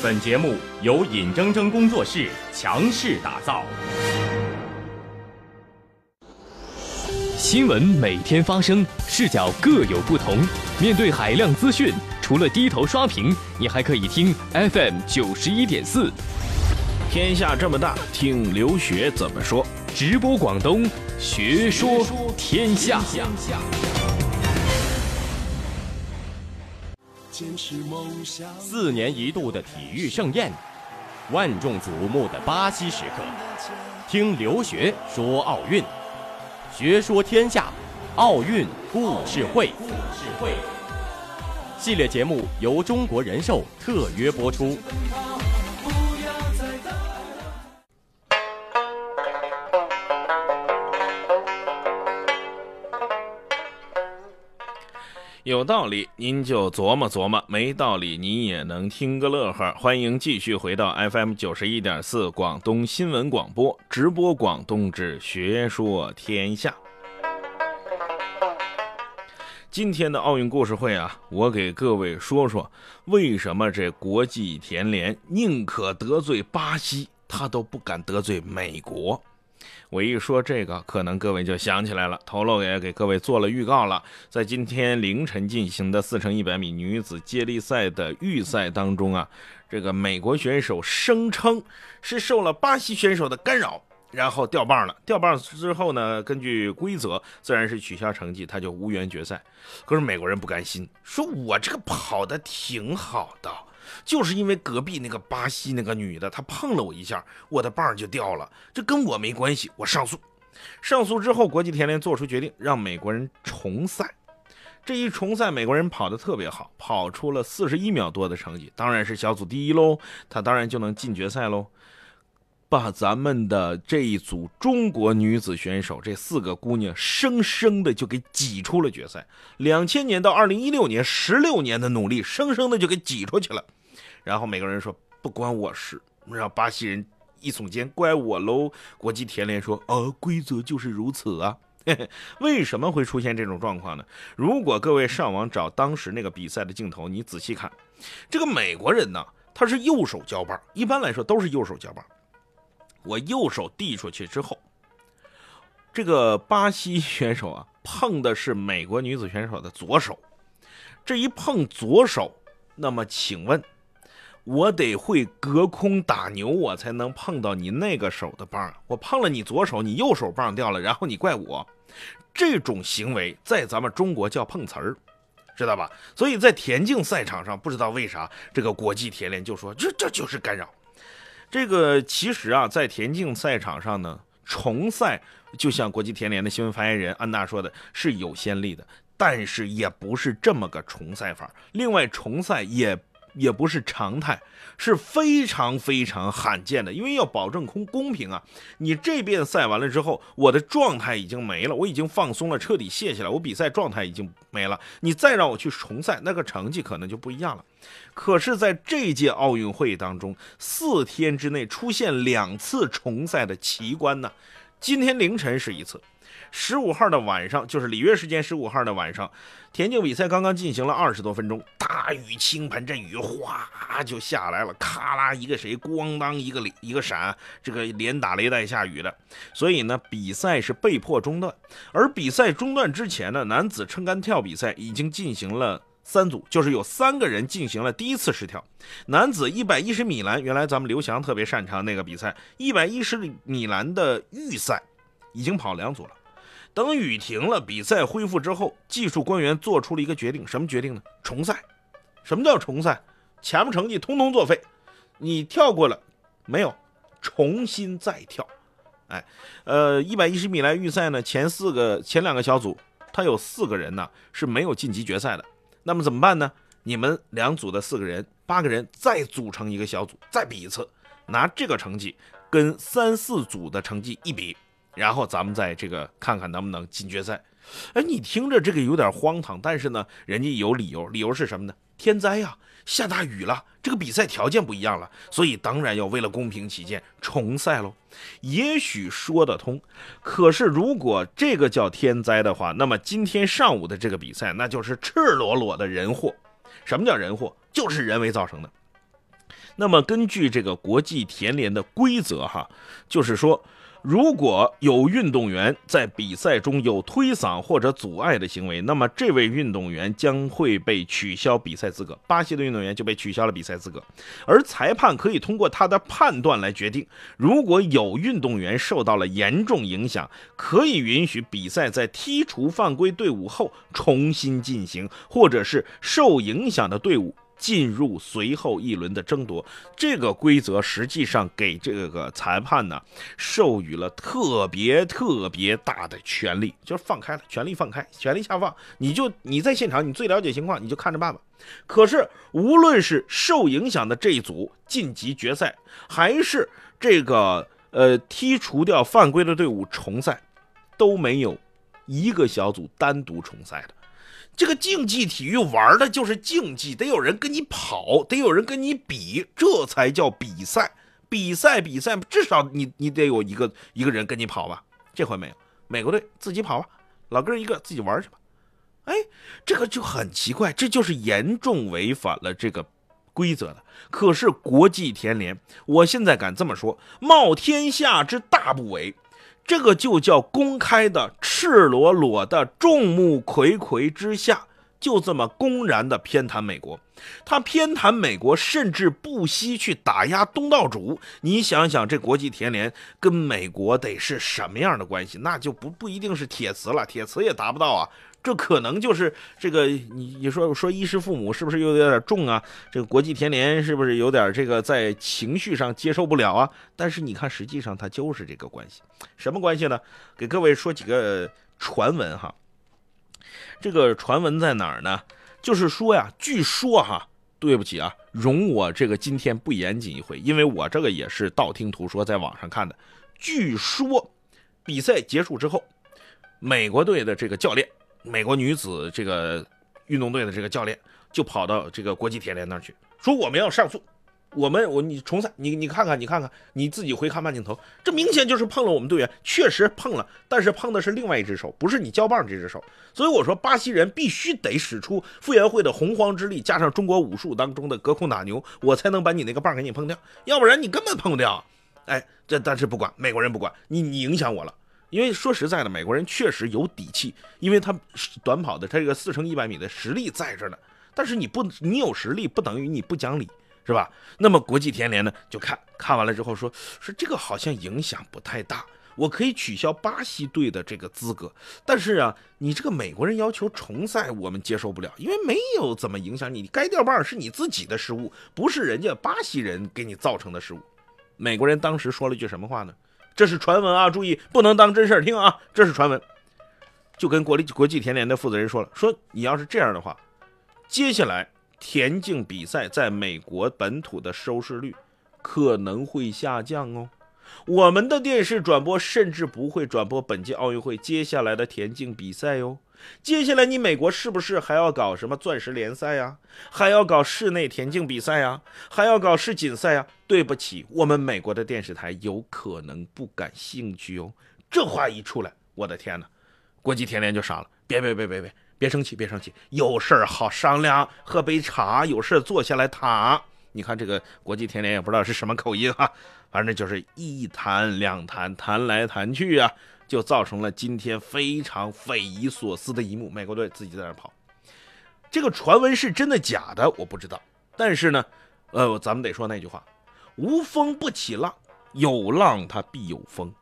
本节目由尹铮铮工作室强势打造。新闻每天发生，视角各有不同。面对海量资讯，除了低头刷屏，你还可以听 FM 九十一点四。天下这么大，听刘学怎么说。直播广东，学说天下。四年一度的体育盛宴，万众瞩目的巴西时刻，听留学说奥运，学说天下，奥运故事会。系列节目由中国人寿特约播出。有道理，您就琢磨琢磨；没道理，你也能听个乐呵。欢迎继续回到 FM 九十一点四广东新闻广播直播，广东之学说天下。今天的奥运故事会啊，我给各位说说，为什么这国际田联宁可得罪巴西，他都不敢得罪美国。我一说这个，可能各位就想起来了。头漏也给各位做了预告了，在今天凌晨进行的四乘一百米女子接力赛的预赛当中啊，这个美国选手声称是受了巴西选手的干扰，然后掉棒了。掉棒之后呢，根据规则自然是取消成绩，他就无缘决赛。可是美国人不甘心，说我这个跑的挺好的。就是因为隔壁那个巴西那个女的，她碰了我一下，我的棒就掉了，这跟我没关系，我上诉。上诉之后，国际田联做出决定，让美国人重赛。这一重赛，美国人跑得特别好，跑出了四十一秒多的成绩，当然是小组第一喽，他当然就能进决赛喽，把咱们的这一组中国女子选手这四个姑娘生生的就给挤出了决赛。两千年到二零一六年，十六年的努力，生生的就给挤出去了。然后美国人说不关我事，然后巴西人一耸肩，怪我喽。国际田联说，呃，规则就是如此啊。为什么会出现这种状况呢？如果各位上网找当时那个比赛的镜头，你仔细看，这个美国人呢，他是右手交棒，一般来说都是右手交棒。我右手递出去之后，这个巴西 选手啊，碰的是美国女子选手的左手。这一碰左手，那么请问？我得会隔空打牛，我才能碰到你那个手的棒。我碰了你左手，你右手棒掉了，然后你怪我。这种行为在咱们中国叫碰瓷儿，知道吧？所以在田径赛场上，不知道为啥这个国际田联就说这这就是干扰。这个其实啊，在田径赛场上呢，重赛就像国际田联的新闻发言人安娜说的，是有先例的，但是也不是这么个重赛法。另外，重赛也。也不是常态，是非常非常罕见的，因为要保证公公平啊！你这边赛完了之后，我的状态已经没了，我已经放松了，彻底卸下来，我比赛状态已经没了。你再让我去重赛，那个成绩可能就不一样了。可是，在这届奥运会当中，四天之内出现两次重赛的奇观呢。今天凌晨是一次。十五号的晚上，就是里约时间十五号的晚上，田径比赛刚刚进行了二十多分钟，大雨倾盆，这雨哗就下来了，咔啦一个谁，咣当一个一个闪，这个连打雷带下雨的，所以呢，比赛是被迫中断。而比赛中断之前呢，男子撑杆跳比赛已经进行了三组，就是有三个人进行了第一次试跳。男子一百一十米栏，原来咱们刘翔特别擅长那个比赛，一百一十米栏的预赛已经跑两组了。等雨停了，比赛恢复之后，技术官员做出了一个决定，什么决定呢？重赛。什么叫重赛？前面成绩通通作废，你跳过了没有？重新再跳。哎，呃，一百一十米栏预赛呢，前四个前两个小组，他有四个人呢是没有晋级决赛的。那么怎么办呢？你们两组的四个人，八个人再组成一个小组，再比一次，拿这个成绩跟三四组的成绩一比。然后咱们再这个看看能不能进决赛。哎，你听着这个有点荒唐，但是呢，人家有理由，理由是什么呢？天灾呀，下大雨了，这个比赛条件不一样了，所以当然要为了公平起见重赛喽。也许说得通，可是如果这个叫天灾的话，那么今天上午的这个比赛那就是赤裸裸的人祸。什么叫人祸？就是人为造成的。那么根据这个国际田联的规则哈，就是说。如果有运动员在比赛中有推搡或者阻碍的行为，那么这位运动员将会被取消比赛资格。巴西的运动员就被取消了比赛资格，而裁判可以通过他的判断来决定，如果有运动员受到了严重影响，可以允许比赛在剔除犯规队伍后重新进行，或者是受影响的队伍。进入随后一轮的争夺，这个规则实际上给这个裁判呢授予了特别特别大的权利，就是放开了，权力放开，权力下放，你就你在现场，你最了解情况，你就看着办吧。可是无论是受影响的这一组晋级决赛，还是这个呃剔除掉犯规的队伍重赛，都没有一个小组单独重赛的。这个竞技体育玩的就是竞技，得有人跟你跑，得有人跟你比，这才叫比赛。比赛比赛，至少你你得有一个一个人跟你跑吧。这回没有，美国队自己跑吧，老哥一个自己玩去吧。哎，这个就很奇怪，这就是严重违反了这个规则的。可是国际田联，我现在敢这么说，冒天下之大不韪。这个就叫公开的、赤裸裸的、众目睽睽之下，就这么公然的偏袒美国。他偏袒美国，甚至不惜去打压东道主。你想想，这国际田联跟美国得是什么样的关系？那就不不一定是铁瓷了，铁瓷也达不到啊。这可能就是这个，你你说说衣食父母是不是又有点重啊？这个国际田联是不是有点这个在情绪上接受不了啊？但是你看，实际上它就是这个关系，什么关系呢？给各位说几个传闻哈。这个传闻在哪儿呢？就是说呀，据说哈，对不起啊，容我这个今天不严谨一回，因为我这个也是道听途说，在网上看的。据说比赛结束之后，美国队的这个教练。美国女子这个运动队的这个教练就跑到这个国际田联那儿去，说我们要上诉，我们我你重赛，你你看看你看看你自己回看慢镜头，这明显就是碰了我们队员，确实碰了，但是碰的是另外一只手，不是你胶棒这只手，所以我说巴西人必须得使出傅园慧的洪荒之力，加上中国武术当中的隔空打牛，我才能把你那个棒给你碰掉，要不然你根本碰不掉。哎，这但是不管美国人不管你，你影响我了。因为说实在的，美国人确实有底气，因为他短跑的他这个四乘一百米的实力在这呢。但是你不，你有实力不等于你不讲理，是吧？那么国际田联呢，就看看完了之后说，说这个好像影响不太大，我可以取消巴西队的这个资格。但是啊，你这个美国人要求重赛，我们接受不了，因为没有怎么影响你，该掉棒是你自己的失误，不是人家巴西人给你造成的失误。美国人当时说了句什么话呢？这是传闻啊，注意不能当真事儿听啊！这是传闻，就跟国立国际田联的负责人说了，说你要是这样的话，接下来田径比赛在美国本土的收视率可能会下降哦。我们的电视转播甚至不会转播本届奥运会接下来的田径比赛哟。接下来你美国是不是还要搞什么钻石联赛呀？还要搞室内田径比赛呀？还要搞世锦赛呀？对不起，我们美国的电视台有可能不感兴趣哦。这话一出来，我的天哪，国际田联就傻了。别别别别别，别生气别生气，有事儿好商量，喝杯茶，有事坐下来谈。你看这个国际田联也不知道是什么口音哈，反正就是一谈两谈，谈来谈去啊。就造成了今天非常匪夷所思的一幕：美国队自己在那跑。这个传闻是真的假的，我不知道。但是呢，呃，咱们得说那句话：无风不起浪，有浪它必有风。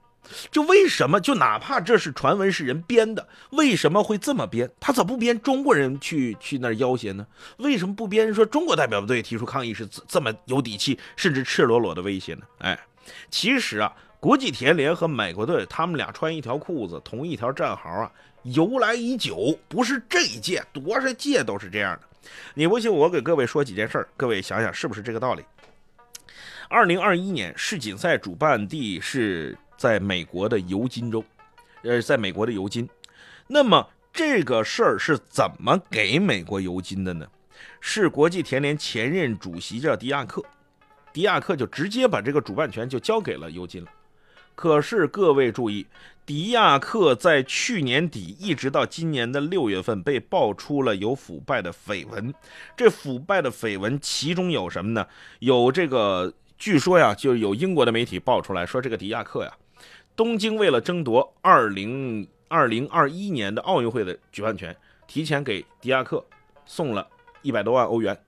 就为什么？就哪怕这是传闻是人编的，为什么会这么编？他咋不编中国人去去那儿要挟呢？为什么不编说中国代表队提出抗议是这么有底气，甚至赤裸裸的威胁呢？哎，其实啊。国际田联和美国队，他们俩穿一条裤子，同一条战壕啊，由来已久，不是这一届，多少届都是这样的。你不信，我给各位说几件事儿，各位想想是不是这个道理？二零二一年世锦赛主办地是在美国的尤金州，呃，在美国的尤金。那么这个事儿是怎么给美国尤金的呢？是国际田联前任主席叫迪亚克，迪亚克就直接把这个主办权就交给了尤金了。可是各位注意，迪亚克在去年底一直到今年的六月份被爆出了有腐败的绯闻。这腐败的绯闻其中有什么呢？有这个，据说呀，就有英国的媒体爆出来说，这个迪亚克呀，东京为了争夺二零二零二一年的奥运会的举办权，提前给迪亚克送了一百多万欧元。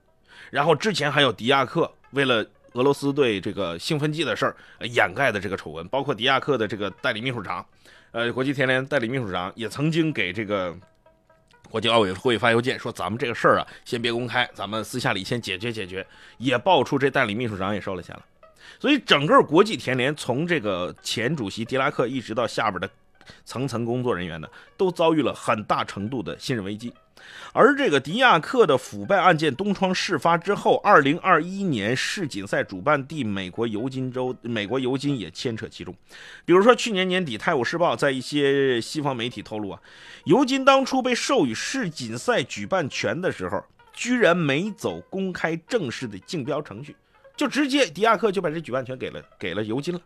然后之前还有迪亚克为了俄罗斯对这个兴奋剂的事儿掩盖的这个丑闻，包括迪亚克的这个代理秘书长，呃，国际田联代理秘书长也曾经给这个国际奥委会发邮件说，咱们这个事儿啊，先别公开，咱们私下里先解决解决。也爆出这代理秘书长也收了钱了，所以整个国际田联从这个前主席迪拉克一直到下边的层层工作人员呢，都遭遇了很大程度的信任危机。而这个迪亚克的腐败案件东窗事发之后，二零二一年世锦赛主办地美国尤金州，美国尤金也牵扯其中。比如说，去年年底，《泰晤士报》在一些西方媒体透露啊，尤金当初被授予世锦赛举办权的时候，居然没走公开正式的竞标程序，就直接迪亚克就把这举办权给了给了尤金了。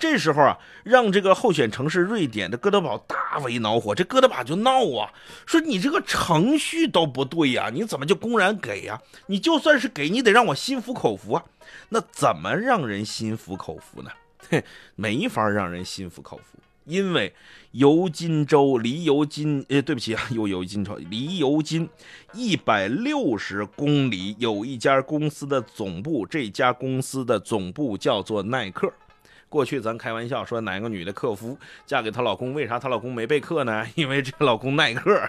这时候啊，让这个候选城市瑞典的哥德堡大为恼火。这哥德堡就闹啊，说你这个程序都不对呀，你怎么就公然给呀？你就算是给，你得让我心服口服啊。那怎么让人心服口服呢？嘿，没法让人心服口服，因为尤金州离尤金，呃，对不起啊，又尤金州离尤金一百六十公里有一家公司的总部，这家公司的总部叫做耐克。过去咱开玩笑说哪个女的克夫嫁给她老公，为啥她老公没被克呢？因为这老公耐克，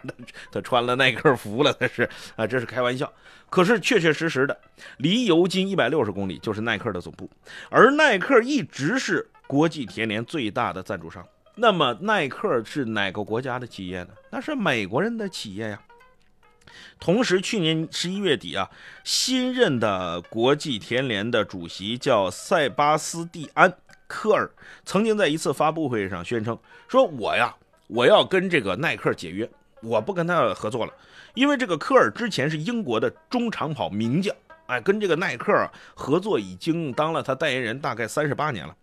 他穿了耐克服了，那是啊，这是开玩笑。可是确确实实的，离尤金一百六十公里就是耐克的总部，而耐克一直是国际田联最大的赞助商。那么耐克是哪个国家的企业呢？那是美国人的企业呀。同时，去年十一月底啊，新任的国际田联的主席叫塞巴斯蒂安。科尔曾经在一次发布会上宣称说：“我呀，我要跟这个耐克解约，我不跟他合作了，因为这个科尔之前是英国的中长跑名将，哎，跟这个耐克合作已经当了他代言人大概三十八年了。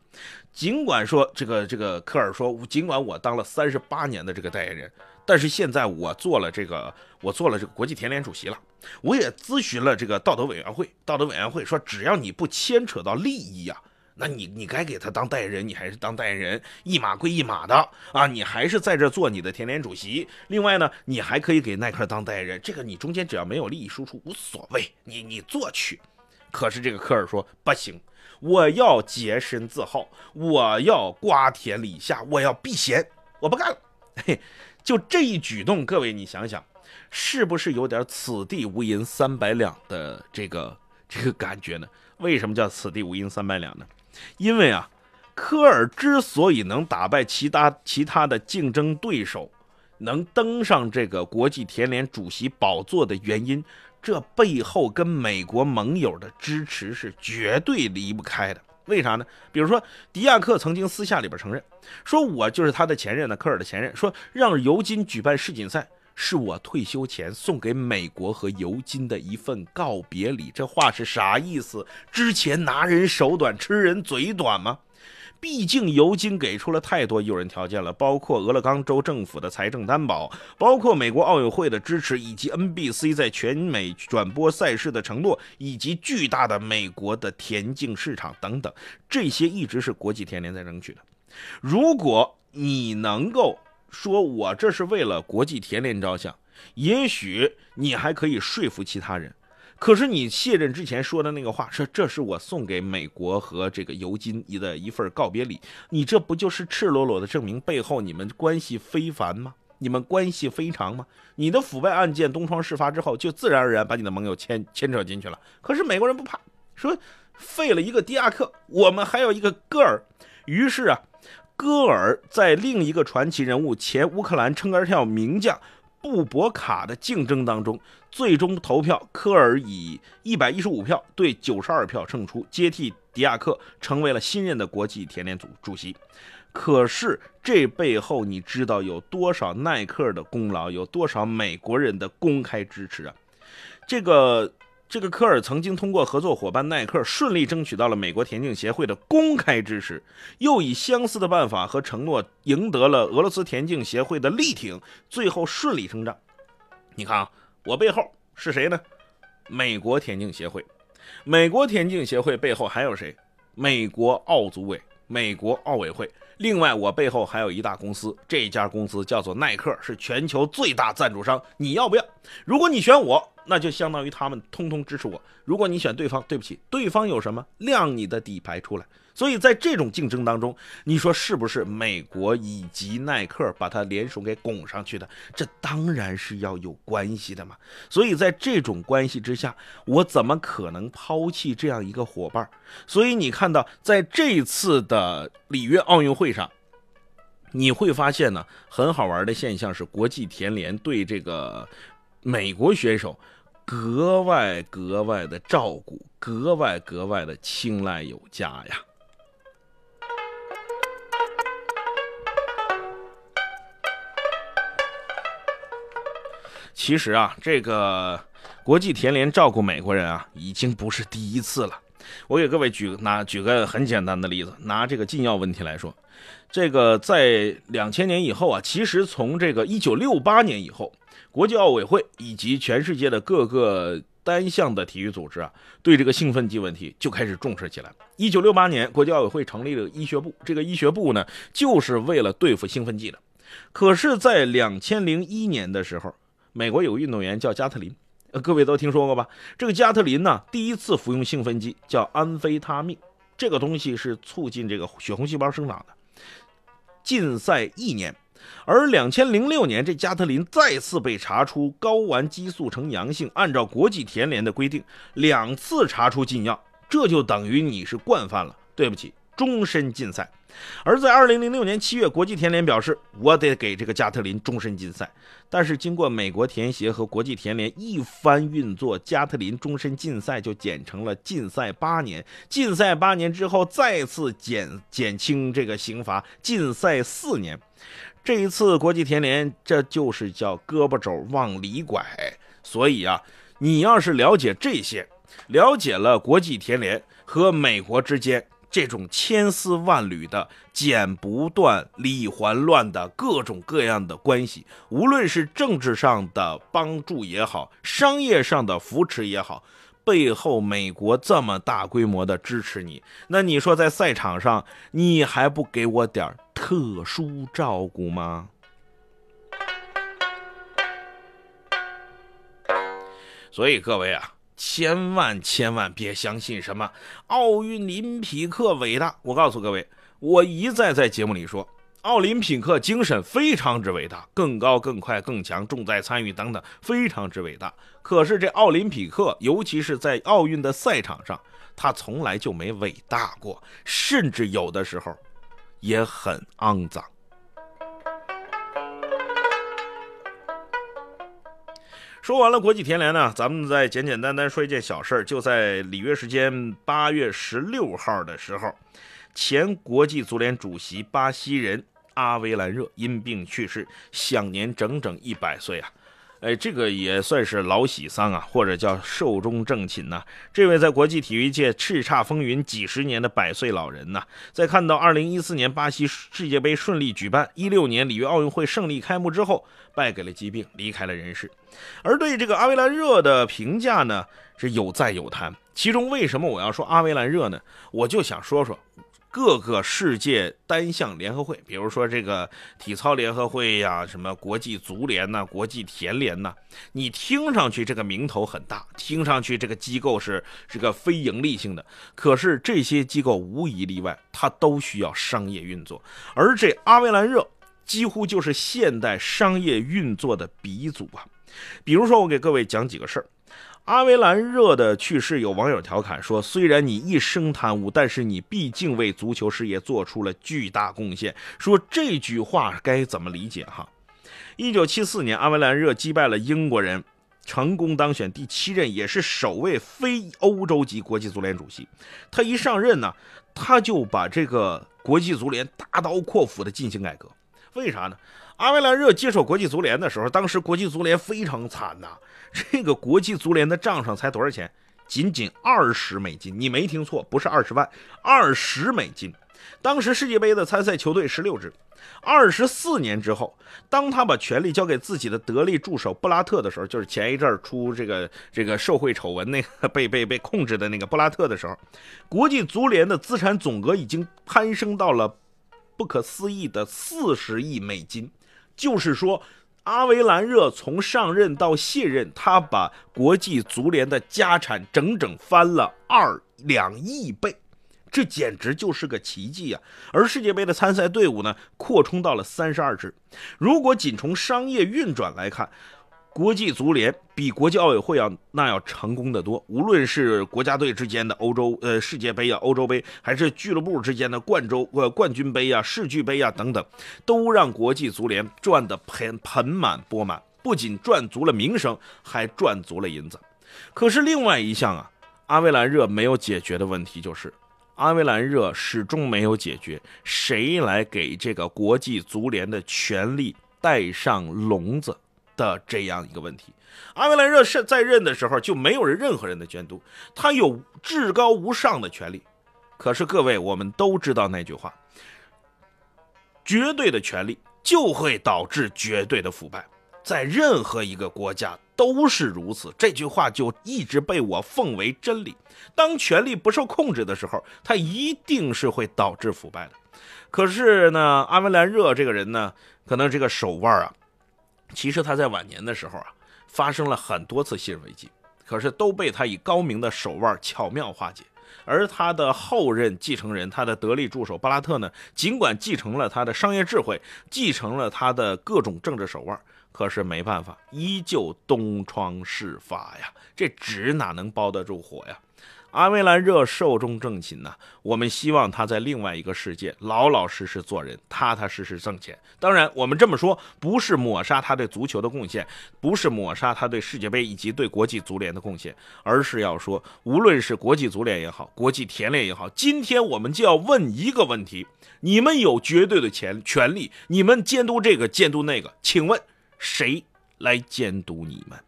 尽管说这个这个科尔说，尽管我当了三十八年的这个代言人，但是现在我做了这个，我做了这个国际田联主席了，我也咨询了这个道德委员会，道德委员会说，只要你不牵扯到利益呀。”那你你该给他当代言人，你还是当代言人，一码归一码的啊，你还是在这做你的田联主席。另外呢，你还可以给耐克当代言人，这个你中间只要没有利益输出无所谓，你你做去。可是这个科尔说不行，我要洁身自好，我要瓜田李下，我要避嫌，我不干了。嘿，就这一举动，各位你想想，是不是有点此地无银三百两的这个这个感觉呢？为什么叫此地无银三百两呢？因为啊，科尔之所以能打败其他其他的竞争对手，能登上这个国际田联主席宝座的原因，这背后跟美国盟友的支持是绝对离不开的。为啥呢？比如说，迪亚克曾经私下里边承认，说我就是他的前任呢，科尔的前任，说让尤金举办世锦赛。是我退休前送给美国和尤金的一份告别礼，这话是啥意思？之前拿人手短，吃人嘴短吗？毕竟尤金给出了太多诱人条件了，包括俄勒冈州政府的财政担保，包括美国奥运会的支持，以及 NBC 在全美转播赛事的承诺，以及巨大的美国的田径市场等等，这些一直是国际田联在争取的。如果你能够。说我这是为了国际田联着想，也许你还可以说服其他人。可是你卸任之前说的那个话，说这是我送给美国和这个尤金的一份告别礼，你这不就是赤裸裸的证明背后你们关系非凡吗？你们关系非常吗？你的腐败案件东窗事发之后，就自然而然把你的盟友牵牵扯进去了。可是美国人不怕，说废了一个迪亚克，我们还有一个戈尔，于是啊。戈尔在另一个传奇人物前乌克兰撑杆跳名将布博卡的竞争当中，最终投票，科尔以一百一十五票对九十二票胜出，接替迪亚克，成为了新任的国际田联组主席。可是这背后，你知道有多少耐克的功劳，有多少美国人的公开支持啊？这个这个科尔曾经通过合作伙伴耐克，顺利争取到了美国田径协会的公开支持，又以相似的办法和承诺赢得了俄罗斯田径协会的力挺，最后顺理成章。你看啊，我背后是谁呢？美国田径协会。美国田径协会背后还有谁？美国奥组委、美国奥委会。另外，我背后还有一大公司，这家公司叫做耐克，是全球最大赞助商。你要不要？如果你选我。那就相当于他们通通支持我。如果你选对方，对不起，对方有什么亮你的底牌出来？所以在这种竞争当中，你说是不是美国以及耐克把它联手给拱上去的？这当然是要有关系的嘛。所以在这种关系之下，我怎么可能抛弃这样一个伙伴？所以你看到在这一次的里约奥运会上，你会发现呢，很好玩的现象是国际田联对这个美国选手。格外格外的照顾，格外格外的青睐有加呀。其实啊，这个国际田联照顾美国人啊，已经不是第一次了。我给各位举拿举个很简单的例子，拿这个禁药问题来说，这个在两千年以后啊，其实从这个一九六八年以后。国际奥委会以及全世界的各个单项的体育组织啊，对这个兴奋剂问题就开始重视起来。一九六八年，国际奥委会成立了医学部，这个医学部呢，就是为了对付兴奋剂的。可是，在两千零一年的时候，美国有个运动员叫加特林，呃，各位都听说过吧？这个加特林呢，第一次服用兴奋剂叫安非他命，这个东西是促进这个血红细胞生长的。禁赛一年。而两千零六年，这加特林再次被查出睾丸激素呈阳性。按照国际田联的规定，两次查出禁药，这就等于你是惯犯了。对不起，终身禁赛。而在二零零六年七月，国际田联表示，我得给这个加特林终身禁赛。但是经过美国田协和国际田联一番运作，加特林终身禁赛就减成了禁赛八年。禁赛八年之后，再次减减轻这个刑罚，禁赛四年。这一次国际田联，这就是叫胳膊肘往里拐。所以啊，你要是了解这些，了解了国际田联和美国之间这种千丝万缕的剪不断、理还乱的各种各样的关系，无论是政治上的帮助也好，商业上的扶持也好。背后美国这么大规模的支持你，那你说在赛场上你还不给我点特殊照顾吗？所以各位啊，千万千万别相信什么奥运林匹克伟大。我告诉各位，我一再在节目里说。奥林匹克精神非常之伟大，更高、更快、更强，重在参与等等，非常之伟大。可是这奥林匹克，尤其是在奥运的赛场上，他从来就没伟大过，甚至有的时候也很肮脏。说完了国际田联呢，咱们再简简单单说一件小事，就在里约时间八月十六号的时候。前国际足联主席巴西人阿维兰热因病去世，享年整整一百岁啊！哎，这个也算是老喜丧啊，或者叫寿终正寝呐。这位在国际体育界叱咤风云几十年的百岁老人呐，在看到2014年巴西世界杯顺利举办，16年里约奥运会胜利开幕之后，败给了疾病，离开了人世。而对这个阿维兰热的评价呢，是有赞有弹。其中为什么我要说阿维兰热呢？我就想说说。各个世界单项联合会，比如说这个体操联合会呀，什么国际足联呐、国际田联呐，你听上去这个名头很大，听上去这个机构是这个非盈利性的，可是这些机构无一例外，它都需要商业运作，而这阿维兰热几乎就是现代商业运作的鼻祖啊。比如说，我给各位讲几个事儿。阿维兰热的去世，有网友调侃说：“虽然你一生贪污，但是你毕竟为足球事业做出了巨大贡献。”说这句话该怎么理解？哈，一九七四年，阿维兰热击败了英国人，成功当选第七任，也是首位非欧洲级国际足联主席。他一上任呢，他就把这个国际足联大刀阔斧的进行改革。为啥呢？阿维兰热接手国际足联的时候，当时国际足联非常惨呐。这个国际足联的账上才多少钱？仅仅二十美金。你没听错，不是二十万，二十美金。当时世界杯的参赛球队十六支。二十四年之后，当他把权力交给自己的得力助手布拉特的时候，就是前一阵出这个这个受贿丑闻那个 被被被控制的那个布拉特的时候，国际足联的资产总额已经攀升到了不可思议的四十亿美金。就是说，阿维兰热从上任到卸任，他把国际足联的家产整整翻了二两亿倍，这简直就是个奇迹啊！而世界杯的参赛队伍呢，扩充到了三十二支。如果仅从商业运转来看，国际足联比国际奥委会要那要成功的多，无论是国家队之间的欧洲呃世界杯啊、欧洲杯，还是俱乐部之间的冠州呃冠军杯啊、世俱杯啊等等，都让国际足联赚得盆盆满钵满，不仅赚足了名声，还赚足了银子。可是另外一项啊，阿维兰热没有解决的问题就是，阿维兰热始终没有解决谁来给这个国际足联的权力带上笼子。的这样一个问题，阿维兰热是在任的时候就没有人任何人的监督，他有至高无上的权利。可是各位，我们都知道那句话：绝对的权力就会导致绝对的腐败，在任何一个国家都是如此。这句话就一直被我奉为真理。当权力不受控制的时候，它一定是会导致腐败的。可是呢，阿维兰热这个人呢，可能这个手腕啊。其实他在晚年的时候啊，发生了很多次信任危机，可是都被他以高明的手腕巧妙化解。而他的后任继承人，他的得力助手巴拉特呢，尽管继承了他的商业智慧，继承了他的各种政治手腕，可是没办法，依旧东窗事发呀，这纸哪能包得住火呀？阿维兰热寿终正寝呐，我们希望他在另外一个世界老老实实做人，踏踏实实挣钱。当然，我们这么说不是抹杀他对足球的贡献，不是抹杀他对世界杯以及对国际足联的贡献，而是要说，无论是国际足联也好，国际田联也好，今天我们就要问一个问题：你们有绝对的权权利，你们监督这个监督那个，请问谁来监督你们？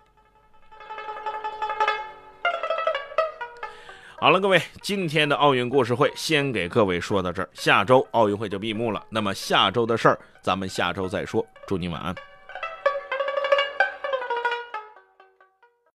好了，各位，今天的奥运故事会先给各位说到这儿，下周奥运会就闭幕了。那么下周的事儿，咱们下周再说。祝您晚安。